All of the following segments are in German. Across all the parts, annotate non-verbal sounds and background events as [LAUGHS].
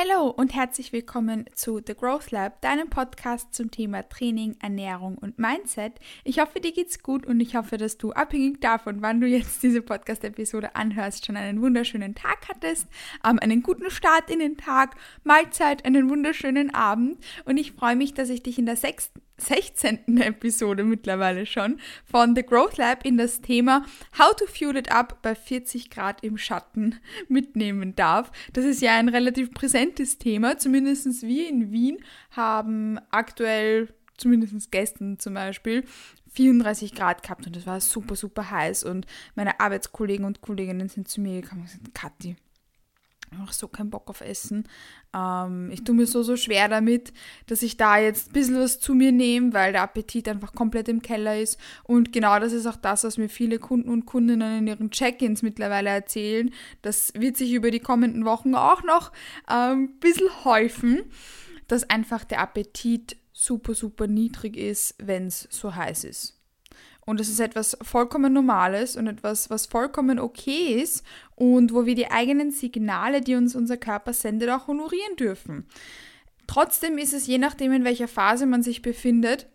Hallo und herzlich willkommen zu The Growth Lab, deinem Podcast zum Thema Training, Ernährung und Mindset. Ich hoffe, dir geht's gut und ich hoffe, dass du abhängig davon, wann du jetzt diese Podcast-Episode anhörst, schon einen wunderschönen Tag hattest, ähm, einen guten Start in den Tag, Mahlzeit, einen wunderschönen Abend und ich freue mich, dass ich dich in der sechsten 16. Episode mittlerweile schon von The Growth Lab in das Thema How to Fuel It Up bei 40 Grad im Schatten mitnehmen darf. Das ist ja ein relativ präsentes Thema. Zumindest wir in Wien haben aktuell, zumindest gestern zum Beispiel, 34 Grad gehabt und das war super, super heiß. Und meine Arbeitskollegen und Kolleginnen sind zu mir gekommen und gesagt, Kathi, habe so keinen Bock auf Essen. Ähm, ich tue mir so, so schwer damit, dass ich da jetzt ein bisschen was zu mir nehme, weil der Appetit einfach komplett im Keller ist. Und genau das ist auch das, was mir viele Kunden und Kundinnen in ihren Check-ins mittlerweile erzählen. Das wird sich über die kommenden Wochen auch noch ähm, ein bisschen häufen, dass einfach der Appetit super, super niedrig ist, wenn es so heiß ist. Und das ist etwas vollkommen Normales und etwas, was vollkommen okay ist und wo wir die eigenen Signale, die uns unser Körper sendet, auch honorieren dürfen. Trotzdem ist es je nachdem, in welcher Phase man sich befindet,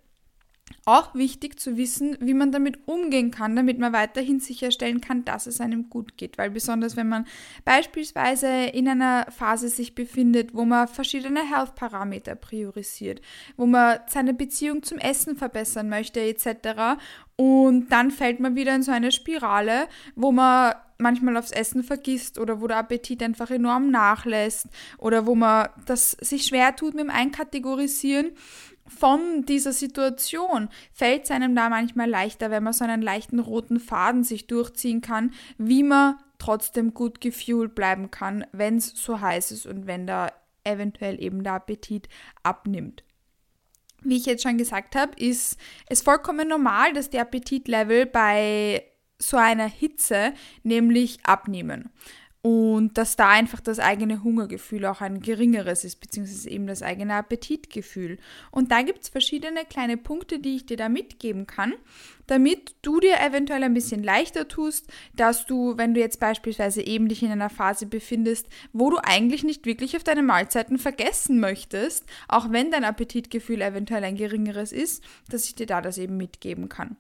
auch wichtig zu wissen, wie man damit umgehen kann, damit man weiterhin sicherstellen kann, dass es einem gut geht. Weil besonders wenn man beispielsweise in einer Phase sich befindet, wo man verschiedene Health-Parameter priorisiert, wo man seine Beziehung zum Essen verbessern möchte etc. Und dann fällt man wieder in so eine Spirale, wo man manchmal aufs Essen vergisst oder wo der Appetit einfach enorm nachlässt oder wo man das sich schwer tut mit dem Einkategorisieren von dieser Situation fällt es einem da manchmal leichter, wenn man so einen leichten roten Faden sich durchziehen kann, wie man trotzdem gut gefühlt bleiben kann, wenn es so heiß ist und wenn da eventuell eben der Appetit abnimmt. Wie ich jetzt schon gesagt habe, ist es vollkommen normal, dass die Appetitlevel bei so einer Hitze nämlich abnehmen und dass da einfach das eigene Hungergefühl auch ein geringeres ist, beziehungsweise eben das eigene Appetitgefühl. Und da gibt es verschiedene kleine Punkte, die ich dir da mitgeben kann, damit du dir eventuell ein bisschen leichter tust, dass du, wenn du jetzt beispielsweise eben dich in einer Phase befindest, wo du eigentlich nicht wirklich auf deine Mahlzeiten vergessen möchtest, auch wenn dein Appetitgefühl eventuell ein geringeres ist, dass ich dir da das eben mitgeben kann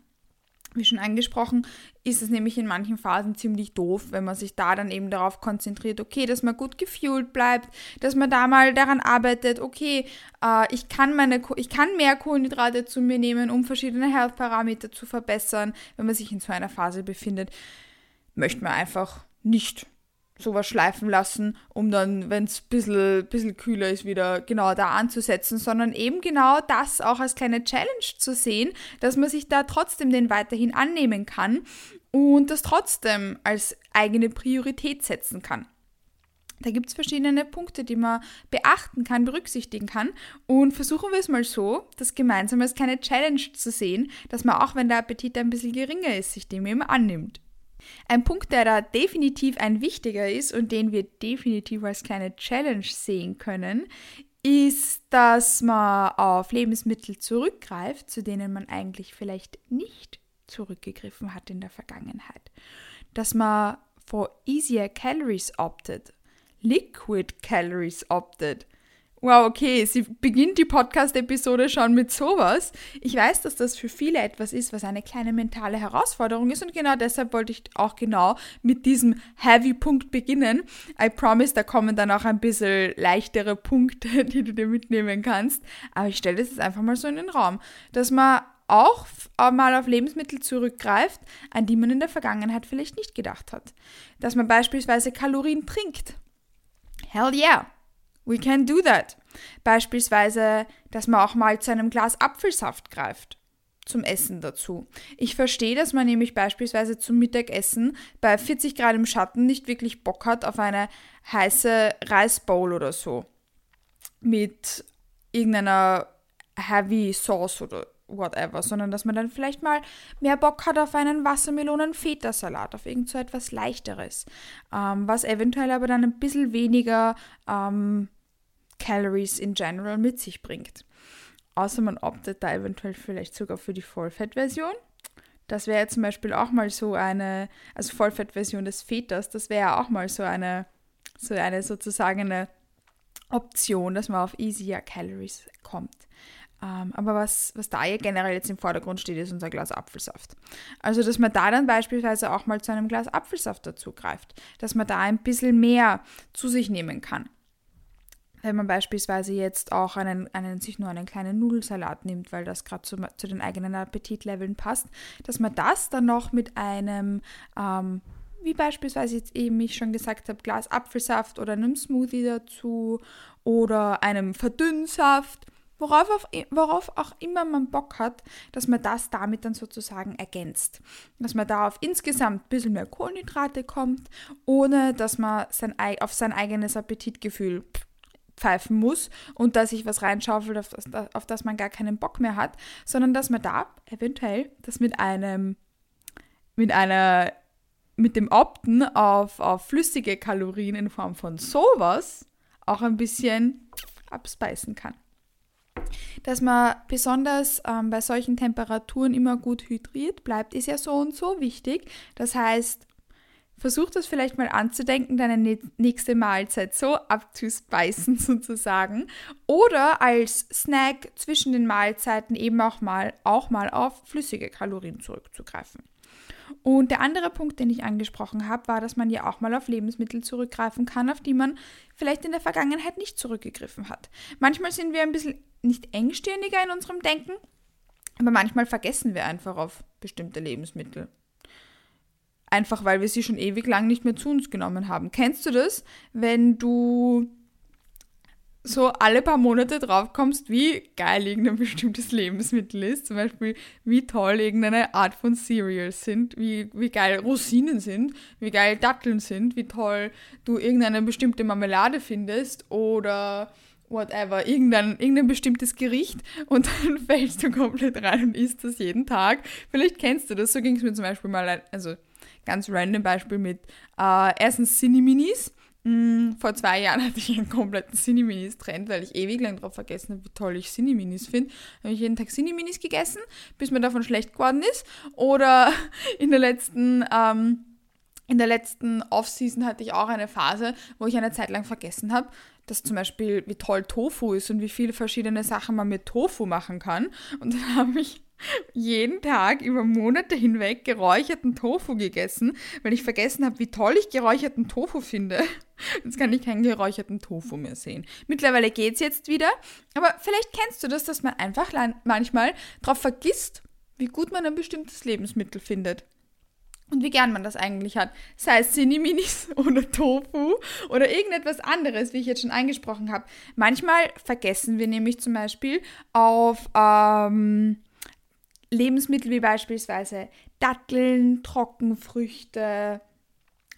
wie schon angesprochen, ist es nämlich in manchen Phasen ziemlich doof, wenn man sich da dann eben darauf konzentriert, okay, dass man gut gefühlt bleibt, dass man da mal daran arbeitet, okay, äh, ich, kann meine, ich kann mehr Kohlenhydrate zu mir nehmen, um verschiedene Health-Parameter zu verbessern, wenn man sich in so einer Phase befindet, möchte man einfach nicht sowas schleifen lassen, um dann, wenn es ein bisschen, bisschen kühler ist, wieder genau da anzusetzen, sondern eben genau das auch als kleine Challenge zu sehen, dass man sich da trotzdem den weiterhin annehmen kann und das trotzdem als eigene Priorität setzen kann. Da gibt es verschiedene Punkte, die man beachten kann, berücksichtigen kann. Und versuchen wir es mal so, das gemeinsam als kleine Challenge zu sehen, dass man auch, wenn der Appetit ein bisschen geringer ist, sich dem eben annimmt. Ein Punkt, der da definitiv ein wichtiger ist und den wir definitiv als kleine Challenge sehen können, ist, dass man auf Lebensmittel zurückgreift, zu denen man eigentlich vielleicht nicht zurückgegriffen hat in der Vergangenheit. Dass man for easier calories optet, liquid calories optet Wow, okay, sie beginnt die Podcast-Episode schon mit sowas. Ich weiß, dass das für viele etwas ist, was eine kleine mentale Herausforderung ist und genau deshalb wollte ich auch genau mit diesem Heavy-Punkt beginnen. I promise, da kommen dann auch ein bisschen leichtere Punkte, [LAUGHS] die du dir mitnehmen kannst. Aber ich stelle das jetzt einfach mal so in den Raum, dass man auch mal auf Lebensmittel zurückgreift, an die man in der Vergangenheit vielleicht nicht gedacht hat. Dass man beispielsweise Kalorien trinkt. Hell yeah! We can do that. Beispielsweise, dass man auch mal zu einem Glas Apfelsaft greift zum Essen dazu. Ich verstehe, dass man nämlich beispielsweise zum Mittagessen bei 40 Grad im Schatten nicht wirklich Bock hat auf eine heiße Reisbowl oder so. Mit irgendeiner Heavy Sauce oder whatever, sondern dass man dann vielleicht mal mehr Bock hat auf einen Wassermelonen-Feta-Salat, auf irgend so etwas Leichteres, ähm, was eventuell aber dann ein bisschen weniger ähm, Calories in general mit sich bringt. Außer man optet da eventuell vielleicht sogar für die Vollfett-Version. Das wäre ja zum Beispiel auch mal so eine, also Vollfett-Version des Fetas, das wäre ja auch mal so eine, so eine sozusagen eine Option, dass man auf easier Calories kommt. Ähm, aber was, was da ja generell jetzt im Vordergrund steht, ist unser Glas Apfelsaft. Also, dass man da dann beispielsweise auch mal zu einem Glas Apfelsaft dazu greift, dass man da ein bisschen mehr zu sich nehmen kann. Wenn man beispielsweise jetzt auch einen, einen, sich nur einen kleinen Nudelsalat nimmt, weil das gerade zu, zu den eigenen Appetitleveln passt, dass man das dann noch mit einem ähm, wie beispielsweise jetzt eben ich schon gesagt habe, Glas Apfelsaft oder einem Smoothie dazu oder einem Verdünnsaft worauf, auf, worauf auch immer man Bock hat, dass man das damit dann sozusagen ergänzt. Dass man da auf insgesamt ein bisschen mehr Kohlenhydrate kommt, ohne dass man sein, auf sein eigenes Appetitgefühl pfeifen muss und dass sich was reinschaufelt, auf das, auf das man gar keinen Bock mehr hat, sondern dass man da eventuell das mit einem, mit einer, mit dem Opten auf, auf flüssige Kalorien in Form von sowas auch ein bisschen abspeisen kann dass man besonders ähm, bei solchen Temperaturen immer gut hydriert bleibt, ist ja so und so wichtig. Das heißt, versuch das vielleicht mal anzudenken, deine nächste Mahlzeit so abzuspeisen [LAUGHS] sozusagen. Oder als Snack zwischen den Mahlzeiten eben auch mal, auch mal auf flüssige Kalorien zurückzugreifen. Und der andere Punkt, den ich angesprochen habe, war, dass man ja auch mal auf Lebensmittel zurückgreifen kann, auf die man vielleicht in der Vergangenheit nicht zurückgegriffen hat. Manchmal sind wir ein bisschen nicht engstirniger in unserem Denken, aber manchmal vergessen wir einfach auf bestimmte Lebensmittel. Einfach weil wir sie schon ewig lang nicht mehr zu uns genommen haben. Kennst du das, wenn du so alle paar Monate drauf kommst, wie geil irgendein bestimmtes Lebensmittel ist. Zum Beispiel, wie toll irgendeine Art von Cereals sind, wie, wie geil Rosinen sind, wie geil Datteln sind, wie toll du irgendeine bestimmte Marmelade findest oder whatever, irgendein, irgendein bestimmtes Gericht und dann [LAUGHS] fällst du komplett rein und isst das jeden Tag. Vielleicht kennst du das. So ging es mir zum Beispiel mal, also ganz random Beispiel mit äh, erstens Cineminis Mm, vor zwei Jahren [LAUGHS] hatte ich einen kompletten Cineminis-Trend, weil ich ewig lang darauf vergessen habe, wie toll ich Cineminis finde. Habe ich jeden Tag Cineminis gegessen, bis mir davon schlecht geworden ist. Oder [LAUGHS] in der letzten, ähm, in der letzten Off-Season hatte ich auch eine Phase, wo ich eine Zeit lang vergessen habe, dass zum Beispiel, wie toll Tofu ist und wie viele verschiedene Sachen man mit Tofu machen kann. Und dann habe ich jeden Tag über Monate hinweg geräucherten Tofu gegessen, weil ich vergessen habe, wie toll ich geräucherten Tofu finde. Jetzt kann ich keinen geräucherten Tofu mehr sehen. Mittlerweile geht es jetzt wieder, aber vielleicht kennst du das, dass man einfach manchmal darauf vergisst, wie gut man ein bestimmtes Lebensmittel findet. Und wie gern man das eigentlich hat. Sei es Cineminis [LAUGHS] oder Tofu oder irgendetwas anderes, wie ich jetzt schon angesprochen habe. Manchmal vergessen wir nämlich zum Beispiel auf ähm, Lebensmittel wie beispielsweise Datteln, Trockenfrüchte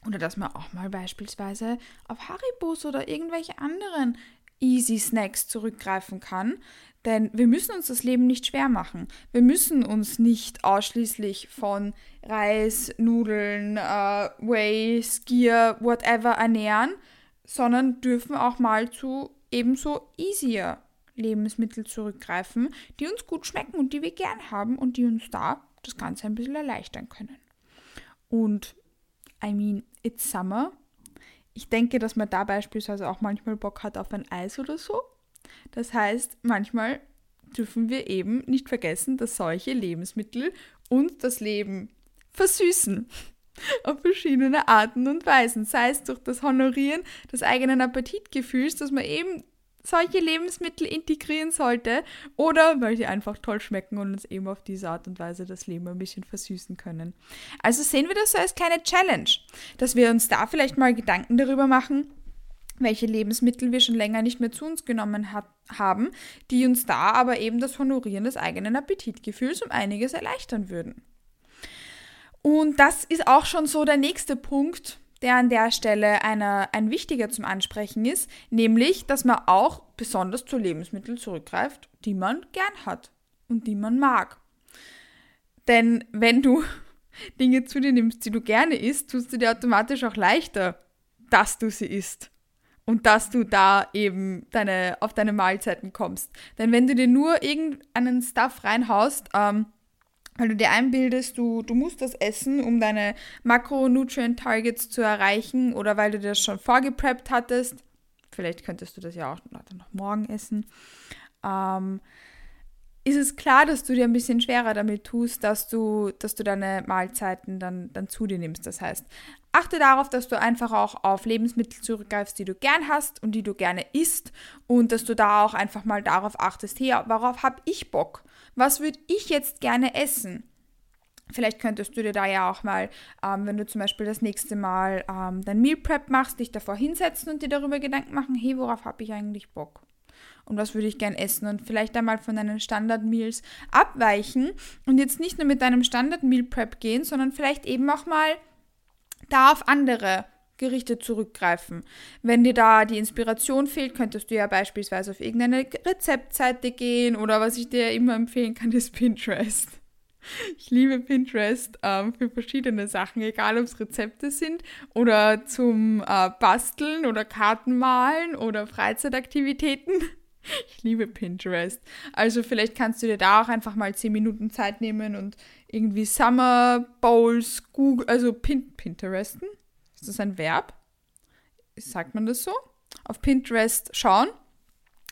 oder dass man auch mal beispielsweise auf Haribos oder irgendwelche anderen Easy Snacks zurückgreifen kann. Denn wir müssen uns das Leben nicht schwer machen. Wir müssen uns nicht ausschließlich von Reis, Nudeln, äh, Whey, Skier, whatever ernähren, sondern dürfen auch mal zu ebenso easier Lebensmittel zurückgreifen, die uns gut schmecken und die wir gern haben und die uns da das Ganze ein bisschen erleichtern können. Und I mean, it's summer. Ich denke, dass man da beispielsweise auch manchmal Bock hat auf ein Eis oder so. Das heißt, manchmal dürfen wir eben nicht vergessen, dass solche Lebensmittel uns das Leben versüßen. [LAUGHS] Auf verschiedene Arten und Weisen. Sei es durch das Honorieren des eigenen Appetitgefühls, dass man eben solche Lebensmittel integrieren sollte oder weil sie einfach toll schmecken und uns eben auf diese Art und Weise das Leben ein bisschen versüßen können. Also sehen wir das so als kleine Challenge, dass wir uns da vielleicht mal Gedanken darüber machen, welche Lebensmittel wir schon länger nicht mehr zu uns genommen hat, haben, die uns da aber eben das Honorieren des eigenen Appetitgefühls um einiges erleichtern würden. Und das ist auch schon so der nächste Punkt, der an der Stelle eine, ein wichtiger zum Ansprechen ist, nämlich, dass man auch besonders zu Lebensmitteln zurückgreift, die man gern hat und die man mag. Denn wenn du [LAUGHS] Dinge zu dir nimmst, die du gerne isst, tust du dir automatisch auch leichter, dass du sie isst und dass du da eben deine, auf deine Mahlzeiten kommst. Denn wenn du dir nur irgendeinen Stuff reinhaust, ähm, weil du dir einbildest, du, du musst das essen, um deine Makronutrient-Targets zu erreichen oder weil du das schon vorgepreppt hattest, vielleicht könntest du das ja auch noch morgen essen, ähm, ist es klar, dass du dir ein bisschen schwerer damit tust, dass du, dass du deine Mahlzeiten dann, dann zu dir nimmst. Das heißt, achte darauf, dass du einfach auch auf Lebensmittel zurückgreifst, die du gern hast und die du gerne isst und dass du da auch einfach mal darauf achtest, hey, worauf habe ich Bock? Was würde ich jetzt gerne essen? Vielleicht könntest du dir da ja auch mal, ähm, wenn du zum Beispiel das nächste Mal ähm, dein Meal Prep machst, dich davor hinsetzen und dir darüber Gedanken machen, hey, worauf habe ich eigentlich Bock? und was würde ich gern essen und vielleicht einmal von deinen Standard-Meals abweichen und jetzt nicht nur mit deinem Standard-Meal-Prep gehen, sondern vielleicht eben auch mal da auf andere Gerichte zurückgreifen. Wenn dir da die Inspiration fehlt, könntest du ja beispielsweise auf irgendeine Rezeptseite gehen oder was ich dir immer empfehlen kann, ist Pinterest. Ich liebe Pinterest ähm, für verschiedene Sachen, egal ob es Rezepte sind oder zum äh, Basteln oder Kartenmalen oder Freizeitaktivitäten. [LAUGHS] Ich liebe Pinterest. Also vielleicht kannst du dir da auch einfach mal 10 Minuten Zeit nehmen und irgendwie Summer Bowls, Google, also Pin Pinteresten. Ist das ein Verb? Sagt man das so? Auf Pinterest schauen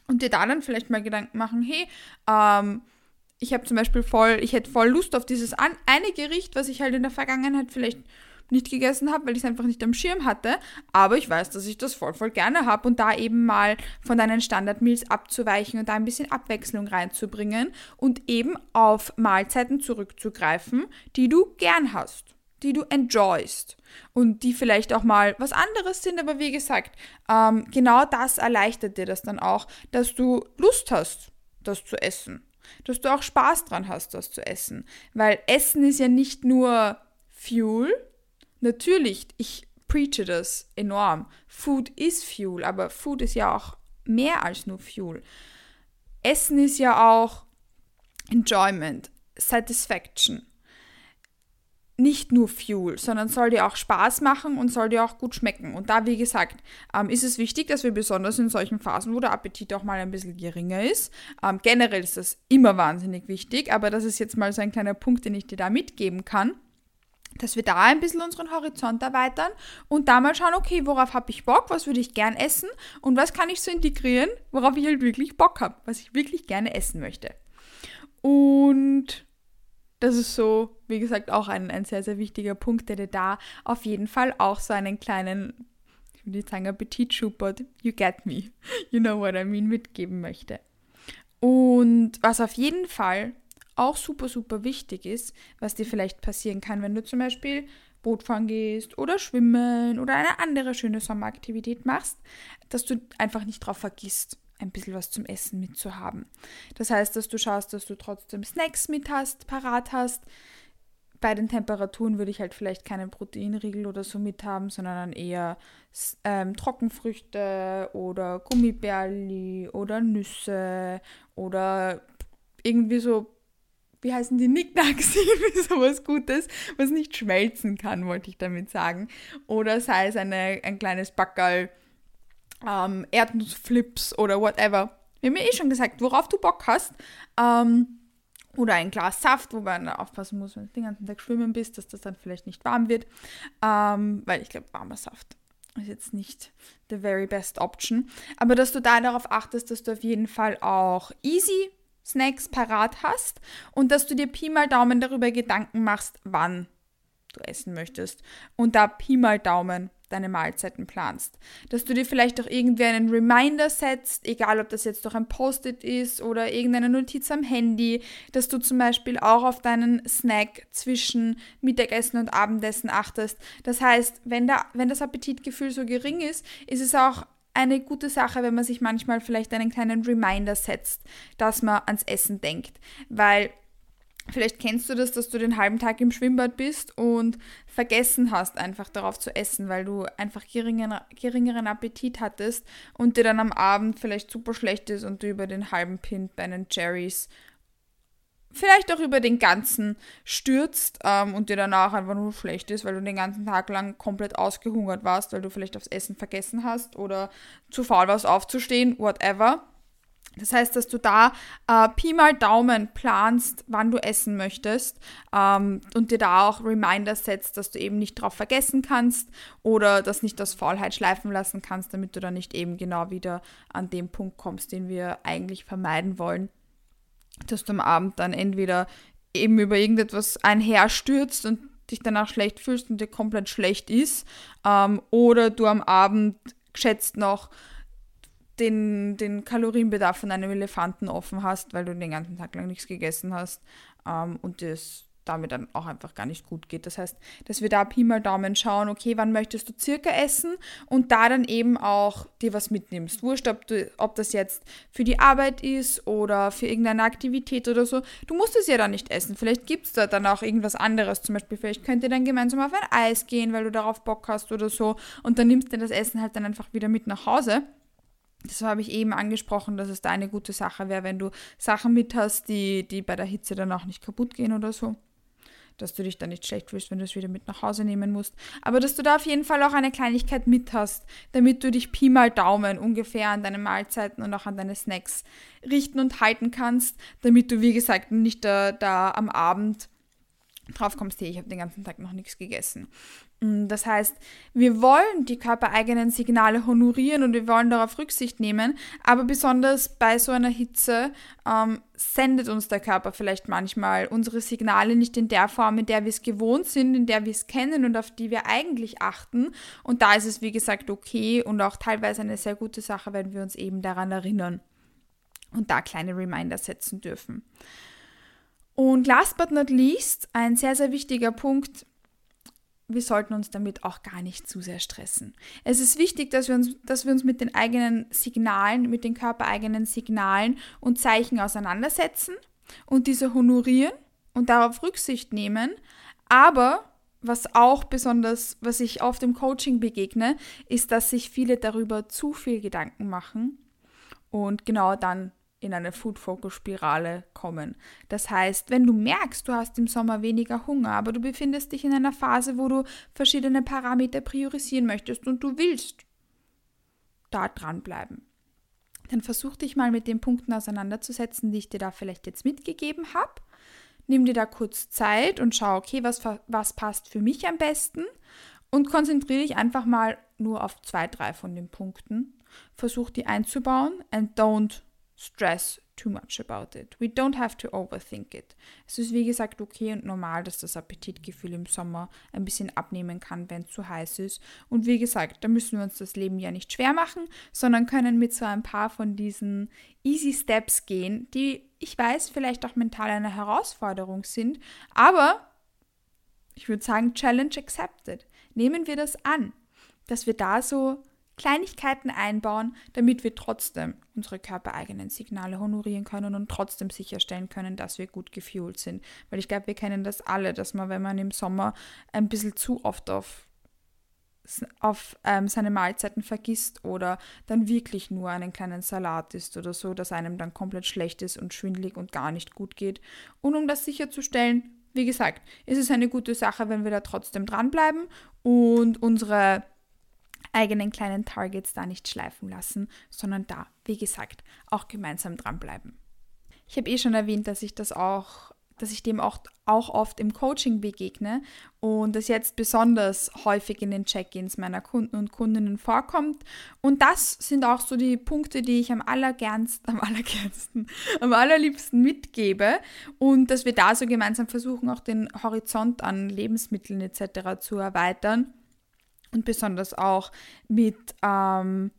und dir da dann vielleicht mal Gedanken machen, hey, ähm, ich habe zum Beispiel voll, ich hätte voll Lust auf dieses eine Gericht, was ich halt in der Vergangenheit vielleicht nicht gegessen habe, weil ich es einfach nicht am Schirm hatte. Aber ich weiß, dass ich das voll, voll gerne habe und da eben mal von deinen Standardmeals abzuweichen und da ein bisschen Abwechslung reinzubringen und eben auf Mahlzeiten zurückzugreifen, die du gern hast die du enjoyst und die vielleicht auch mal was anderes sind, aber wie gesagt, ähm, genau das erleichtert dir das dann auch, dass du Lust hast, das zu essen, dass du auch Spaß dran hast, das zu essen, weil Essen ist ja nicht nur Fuel, Natürlich, ich preache das enorm. Food is Fuel, aber Food ist ja auch mehr als nur Fuel. Essen ist ja auch Enjoyment, Satisfaction. Nicht nur Fuel, sondern soll dir auch Spaß machen und soll dir auch gut schmecken. Und da, wie gesagt, ähm, ist es wichtig, dass wir besonders in solchen Phasen, wo der Appetit auch mal ein bisschen geringer ist, ähm, generell ist das immer wahnsinnig wichtig, aber das ist jetzt mal so ein kleiner Punkt, den ich dir da mitgeben kann dass wir da ein bisschen unseren Horizont erweitern und da mal schauen, okay, worauf habe ich Bock, was würde ich gern essen und was kann ich so integrieren, worauf ich halt wirklich Bock habe, was ich wirklich gerne essen möchte. Und das ist so, wie gesagt, auch ein, ein sehr, sehr wichtiger Punkt, der dir da auf jeden Fall auch so einen kleinen, ich würde sagen, Appetitschub, but you get me, you know what I mean, mitgeben möchte. Und was auf jeden Fall auch super, super wichtig ist, was dir vielleicht passieren kann, wenn du zum Beispiel Bootfahren gehst oder schwimmen oder eine andere schöne Sommeraktivität machst, dass du einfach nicht drauf vergisst, ein bisschen was zum Essen mitzuhaben. Das heißt, dass du schaust, dass du trotzdem Snacks mit hast, parat hast. Bei den Temperaturen würde ich halt vielleicht keinen Proteinriegel oder so mit haben, sondern dann eher ähm, Trockenfrüchte oder Gummibärli oder Nüsse oder irgendwie so wie heißen die Nicknacks, [LAUGHS] sowas Gutes, was nicht schmelzen kann, wollte ich damit sagen. Oder sei es eine, ein kleines Backerl, ähm, Erdnussflips oder whatever. Wir haben ja eh schon gesagt, worauf du Bock hast. Ähm, oder ein Glas Saft, wobei man aufpassen muss, wenn du den ganzen Tag schwimmen bist, dass das dann vielleicht nicht warm wird. Ähm, weil ich glaube, warmer Saft ist jetzt nicht the very best option. Aber dass du da darauf achtest, dass du auf jeden Fall auch easy Snacks parat hast und dass du dir Pi mal Daumen darüber Gedanken machst, wann du essen möchtest und da Pi mal Daumen deine Mahlzeiten planst. Dass du dir vielleicht auch irgendwie einen Reminder setzt, egal ob das jetzt durch ein Post-it ist oder irgendeine Notiz am Handy, dass du zum Beispiel auch auf deinen Snack zwischen Mittagessen und Abendessen achtest. Das heißt, wenn, da, wenn das Appetitgefühl so gering ist, ist es auch eine gute Sache, wenn man sich manchmal vielleicht einen kleinen Reminder setzt, dass man ans Essen denkt. Weil vielleicht kennst du das, dass du den halben Tag im Schwimmbad bist und vergessen hast, einfach darauf zu essen, weil du einfach geringeren, geringeren Appetit hattest und dir dann am Abend vielleicht super schlecht ist und du über den halben Pint bei einen Cherries vielleicht auch über den ganzen stürzt ähm, und dir danach einfach nur schlecht ist, weil du den ganzen Tag lang komplett ausgehungert warst, weil du vielleicht aufs Essen vergessen hast oder zu faul warst aufzustehen, whatever. Das heißt, dass du da äh, Pi mal Daumen planst, wann du essen möchtest ähm, und dir da auch Reminder setzt, dass du eben nicht drauf vergessen kannst oder das nicht aus Faulheit schleifen lassen kannst, damit du dann nicht eben genau wieder an den Punkt kommst, den wir eigentlich vermeiden wollen, dass du am Abend dann entweder eben über irgendetwas einherstürzt und dich danach schlecht fühlst und dir komplett schlecht ist ähm, oder du am Abend geschätzt noch den, den Kalorienbedarf von einem Elefanten offen hast, weil du den ganzen Tag lang nichts gegessen hast ähm, und das damit dann auch einfach gar nicht gut geht. Das heißt, dass wir da Pi mal Daumen schauen, okay, wann möchtest du circa essen und da dann eben auch dir was mitnimmst. Wurscht, ob, du, ob das jetzt für die Arbeit ist oder für irgendeine Aktivität oder so. Du musst es ja dann nicht essen. Vielleicht gibt es da dann auch irgendwas anderes. Zum Beispiel, vielleicht könnt ihr dann gemeinsam auf ein Eis gehen, weil du darauf Bock hast oder so. Und dann nimmst du das Essen halt dann einfach wieder mit nach Hause. Das habe ich eben angesprochen, dass es da eine gute Sache wäre, wenn du Sachen mit hast, die, die bei der Hitze dann auch nicht kaputt gehen oder so. Dass du dich dann nicht schlecht fühlst, wenn du es wieder mit nach Hause nehmen musst. Aber dass du da auf jeden Fall auch eine Kleinigkeit mit hast, damit du dich Pi mal Daumen ungefähr an deine Mahlzeiten und auch an deine Snacks richten und halten kannst, damit du, wie gesagt, nicht da, da am Abend drauf kommst, hey, ich habe den ganzen Tag noch nichts gegessen. Mm, das heißt, wir wollen die körpereigenen Signale honorieren und wir wollen darauf Rücksicht nehmen, aber besonders bei so einer Hitze ähm, sendet uns der Körper vielleicht manchmal unsere Signale nicht in der Form, in der wir es gewohnt sind, in der wir es kennen und auf die wir eigentlich achten. Und da ist es, wie gesagt, okay und auch teilweise eine sehr gute Sache, wenn wir uns eben daran erinnern und da kleine Reminder setzen dürfen. Und last but not least, ein sehr, sehr wichtiger Punkt, wir sollten uns damit auch gar nicht zu sehr stressen. Es ist wichtig, dass wir uns, dass wir uns mit den eigenen Signalen, mit den körpereigenen Signalen und Zeichen auseinandersetzen und diese honorieren und darauf Rücksicht nehmen. Aber was auch besonders, was ich oft im Coaching begegne, ist, dass sich viele darüber zu viel Gedanken machen und genau dann in eine Food-Focus-Spirale kommen. Das heißt, wenn du merkst, du hast im Sommer weniger Hunger, aber du befindest dich in einer Phase, wo du verschiedene Parameter priorisieren möchtest und du willst da dranbleiben, dann versuch dich mal mit den Punkten auseinanderzusetzen, die ich dir da vielleicht jetzt mitgegeben habe. Nimm dir da kurz Zeit und schau, okay, was, was passt für mich am besten und konzentriere dich einfach mal nur auf zwei, drei von den Punkten. Versuch die einzubauen and don't stress too much about it. We don't have to overthink it. Es ist wie gesagt okay und normal, dass das Appetitgefühl im Sommer ein bisschen abnehmen kann, wenn es zu heiß ist. Und wie gesagt, da müssen wir uns das Leben ja nicht schwer machen, sondern können mit so ein paar von diesen easy Steps gehen, die ich weiß vielleicht auch mental eine Herausforderung sind, aber ich würde sagen, Challenge accepted. Nehmen wir das an, dass wir da so Kleinigkeiten einbauen, damit wir trotzdem unsere körpereigenen Signale honorieren können und trotzdem sicherstellen können, dass wir gut gefühlt sind. Weil ich glaube, wir kennen das alle, dass man, wenn man im Sommer ein bisschen zu oft auf, auf ähm, seine Mahlzeiten vergisst oder dann wirklich nur einen kleinen Salat isst oder so, dass einem dann komplett schlecht ist und schwindlig und gar nicht gut geht. Und um das sicherzustellen, wie gesagt, ist es eine gute Sache, wenn wir da trotzdem dranbleiben und unsere eigenen kleinen Targets da nicht schleifen lassen, sondern da, wie gesagt, auch gemeinsam dranbleiben. Ich habe eh schon erwähnt, dass ich das auch, dass ich dem auch, auch oft im Coaching begegne und das jetzt besonders häufig in den Check-ins meiner Kunden und Kundinnen vorkommt. Und das sind auch so die Punkte, die ich am allergernsten, am allergernsten, am allerliebsten mitgebe und dass wir da so gemeinsam versuchen, auch den Horizont an Lebensmitteln etc. zu erweitern und besonders auch mit ähm,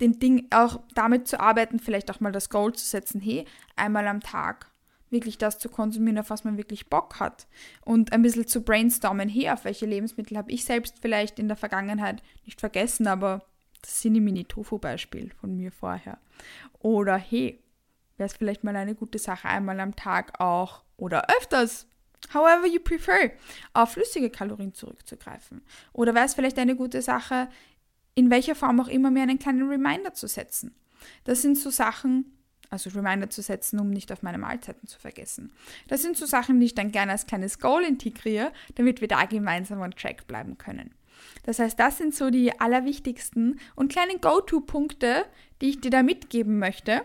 den Ding, auch damit zu arbeiten, vielleicht auch mal das Goal zu setzen, hey, einmal am Tag wirklich das zu konsumieren, auf was man wirklich Bock hat und ein bisschen zu brainstormen, hey, auf welche Lebensmittel habe ich selbst vielleicht in der Vergangenheit nicht vergessen, aber das Cinnamini-Tofu-Beispiel von mir vorher. Oder hey, wäre es vielleicht mal eine gute Sache, einmal am Tag auch oder öfters however you prefer, auf flüssige Kalorien zurückzugreifen. Oder wäre es vielleicht eine gute Sache, in welcher Form auch immer mir einen kleinen Reminder zu setzen. Das sind so Sachen, also Reminder zu setzen, um nicht auf meine Mahlzeiten zu vergessen. Das sind so Sachen, die ich dann gerne als kleines Goal integriere, damit wir da gemeinsam on track bleiben können. Das heißt, das sind so die allerwichtigsten und kleinen Go-To-Punkte, die ich dir da mitgeben möchte,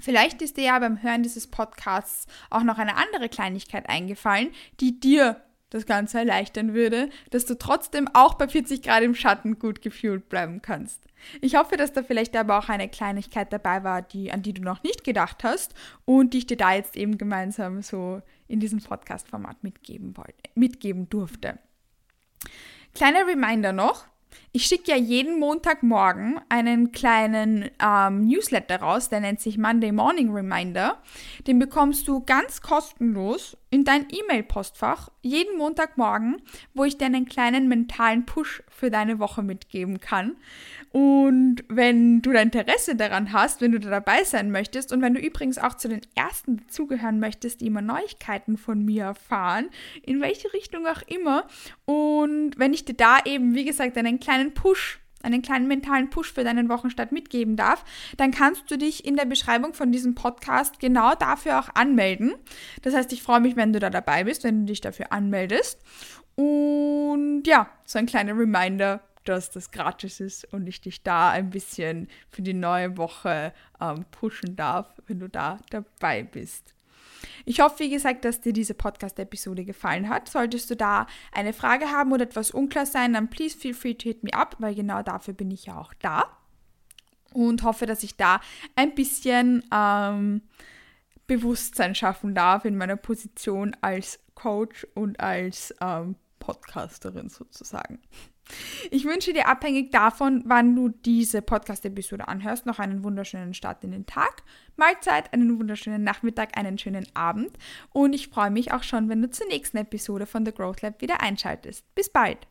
Vielleicht ist dir ja beim Hören dieses Podcasts auch noch eine andere Kleinigkeit eingefallen, die dir das Ganze erleichtern würde, dass du trotzdem auch bei 40 Grad im Schatten gut gefühlt bleiben kannst. Ich hoffe, dass da vielleicht aber auch eine Kleinigkeit dabei war, die, an die du noch nicht gedacht hast und die ich dir da jetzt eben gemeinsam so in diesem Podcast-Format mitgeben, mitgeben durfte. Kleiner Reminder noch, ich schicke ja jeden Montagmorgen einen kleinen ähm, Newsletter raus, der nennt sich Monday Morning Reminder. Den bekommst du ganz kostenlos in dein E-Mail-Postfach jeden Montagmorgen, wo ich dir einen kleinen mentalen Push für deine Woche mitgeben kann. Und wenn du da Interesse daran hast, wenn du da dabei sein möchtest und wenn du übrigens auch zu den ersten dazugehören möchtest, die immer Neuigkeiten von mir erfahren, in welche Richtung auch immer, und wenn ich dir da eben, wie gesagt, einen kleinen Push einen kleinen mentalen Push für deinen Wochenstart mitgeben darf, dann kannst du dich in der Beschreibung von diesem Podcast genau dafür auch anmelden. Das heißt, ich freue mich, wenn du da dabei bist, wenn du dich dafür anmeldest. Und ja, so ein kleiner Reminder dass das gratis ist und ich dich da ein bisschen für die neue Woche ähm, pushen darf, wenn du da dabei bist. Ich hoffe, wie gesagt, dass dir diese Podcast-Episode gefallen hat. Solltest du da eine Frage haben oder etwas unklar sein, dann please feel free to hit me up, weil genau dafür bin ich ja auch da. Und hoffe, dass ich da ein bisschen ähm, Bewusstsein schaffen darf in meiner Position als Coach und als ähm, Podcasterin sozusagen. Ich wünsche dir abhängig davon, wann du diese Podcast-Episode anhörst, noch einen wunderschönen Start in den Tag, Mahlzeit, einen wunderschönen Nachmittag, einen schönen Abend und ich freue mich auch schon, wenn du zur nächsten Episode von The Growth Lab wieder einschaltest. Bis bald!